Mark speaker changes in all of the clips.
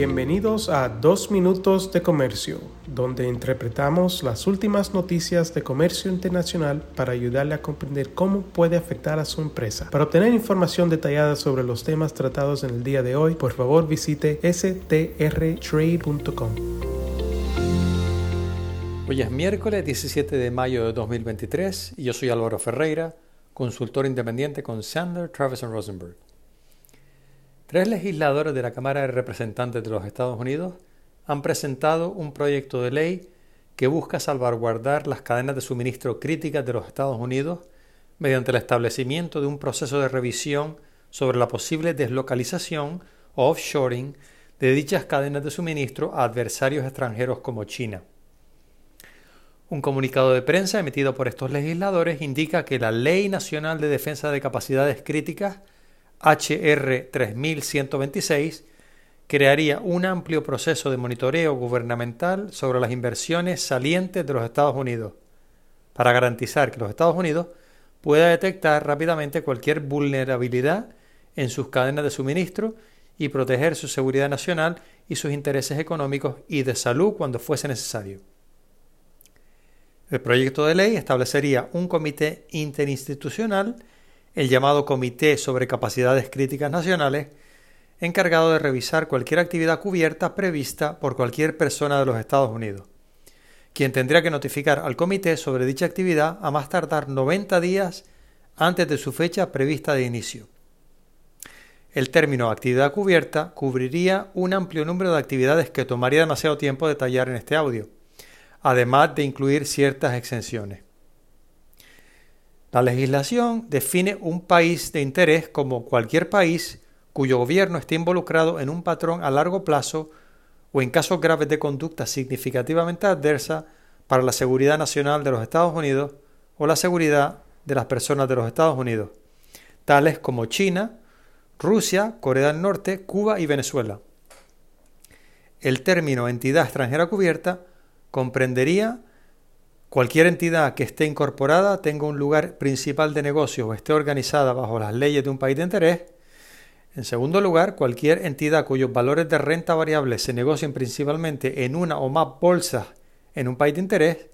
Speaker 1: Bienvenidos a Dos Minutos de Comercio, donde interpretamos las últimas noticias de comercio internacional para ayudarle a comprender cómo puede afectar a su empresa. Para obtener información detallada sobre los temas tratados en el día de hoy, por favor visite strtrade.com.
Speaker 2: Hoy es miércoles 17 de mayo de 2023 y yo soy Álvaro Ferreira, consultor independiente con Sandler, Travis Rosenberg. Tres legisladores de la Cámara de Representantes de los Estados Unidos han presentado un proyecto de ley que busca salvaguardar las cadenas de suministro críticas de los Estados Unidos mediante el establecimiento de un proceso de revisión sobre la posible deslocalización o offshoring de dichas cadenas de suministro a adversarios extranjeros como China. Un comunicado de prensa emitido por estos legisladores indica que la Ley Nacional de Defensa de Capacidades Críticas HR 3126 crearía un amplio proceso de monitoreo gubernamental sobre las inversiones salientes de los Estados Unidos, para garantizar que los Estados Unidos pueda detectar rápidamente cualquier vulnerabilidad en sus cadenas de suministro y proteger su seguridad nacional y sus intereses económicos y de salud cuando fuese necesario. El proyecto de ley establecería un comité interinstitucional el llamado Comité sobre Capacidades Críticas Nacionales, encargado de revisar cualquier actividad cubierta prevista por cualquier persona de los Estados Unidos, quien tendría que notificar al comité sobre dicha actividad a más tardar 90 días antes de su fecha prevista de inicio. El término actividad cubierta cubriría un amplio número de actividades que tomaría demasiado tiempo detallar en este audio, además de incluir ciertas exenciones. La legislación define un país de interés como cualquier país cuyo gobierno esté involucrado en un patrón a largo plazo o en casos graves de conducta significativamente adversa para la seguridad nacional de los Estados Unidos o la seguridad de las personas de los Estados Unidos, tales como China, Rusia, Corea del Norte, Cuba y Venezuela. El término entidad extranjera cubierta comprendería Cualquier entidad que esté incorporada, tenga un lugar principal de negocio o esté organizada bajo las leyes de un país de interés. En segundo lugar, cualquier entidad cuyos valores de renta variable se negocien principalmente en una o más bolsas en un país de interés.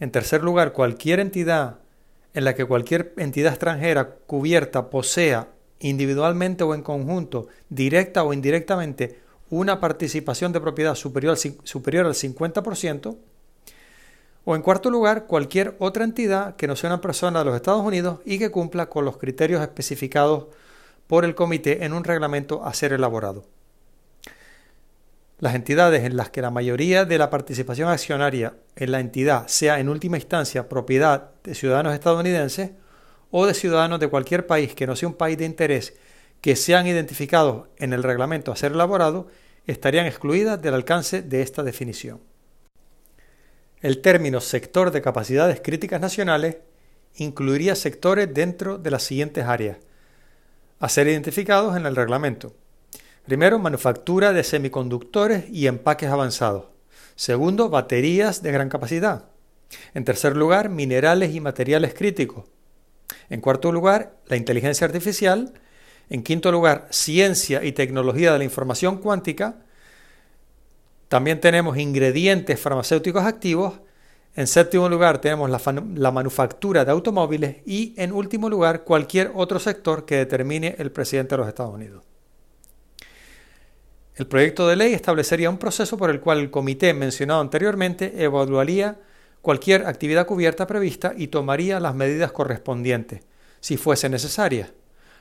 Speaker 2: En tercer lugar, cualquier entidad en la que cualquier entidad extranjera cubierta posea individualmente o en conjunto, directa o indirectamente, una participación de propiedad superior al, superior al 50%. O en cuarto lugar, cualquier otra entidad que no sea una persona de los Estados Unidos y que cumpla con los criterios especificados por el comité en un reglamento a ser elaborado. Las entidades en las que la mayoría de la participación accionaria en la entidad sea en última instancia propiedad de ciudadanos estadounidenses o de ciudadanos de cualquier país que no sea un país de interés que sean identificados en el reglamento a ser elaborado estarían excluidas del alcance de esta definición. El término sector de capacidades críticas nacionales incluiría sectores dentro de las siguientes áreas, a ser identificados en el reglamento. Primero, manufactura de semiconductores y empaques avanzados. Segundo, baterías de gran capacidad. En tercer lugar, minerales y materiales críticos. En cuarto lugar, la inteligencia artificial. En quinto lugar, ciencia y tecnología de la información cuántica. También tenemos ingredientes farmacéuticos activos. En séptimo lugar tenemos la, manufactura de automóviles y en último lugar cualquier otro sector que determine el presidente de los Estados Unidos. El proyecto de ley establecería un proceso por el cual el comité mencionado anteriormente evaluaría cualquier actividad cubierta prevista y tomaría las medidas correspondientes, si fuese necesaria,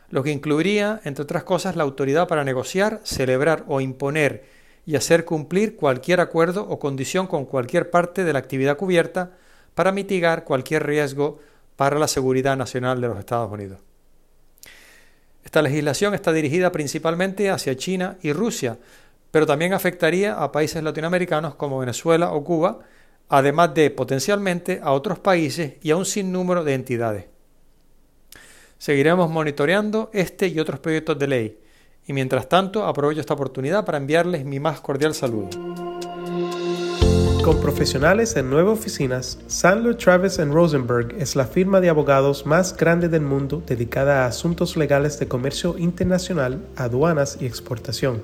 Speaker 2: lo que incluiría, entre otras cosas, la autoridad para negociar, celebrar o imponer y hacer cumplir cualquier acuerdo o condición con cualquier parte de la actividad cubierta para mitigar cualquier riesgo para la seguridad nacional de los Estados Unidos. Esta legislación está dirigida principalmente hacia China y Rusia, pero también afectaría a países latinoamericanos como Venezuela o Cuba, además de potencialmente a otros países y a un sinnúmero de entidades. Seguiremos monitoreando este y otros proyectos de ley y mientras tanto aprovecho esta oportunidad para enviarles mi más cordial saludo.
Speaker 1: Con profesionales en nueve oficinas, Sandler Travis Rosenberg es la firma de abogados más grande del mundo dedicada a asuntos legales de comercio internacional, aduanas y exportación.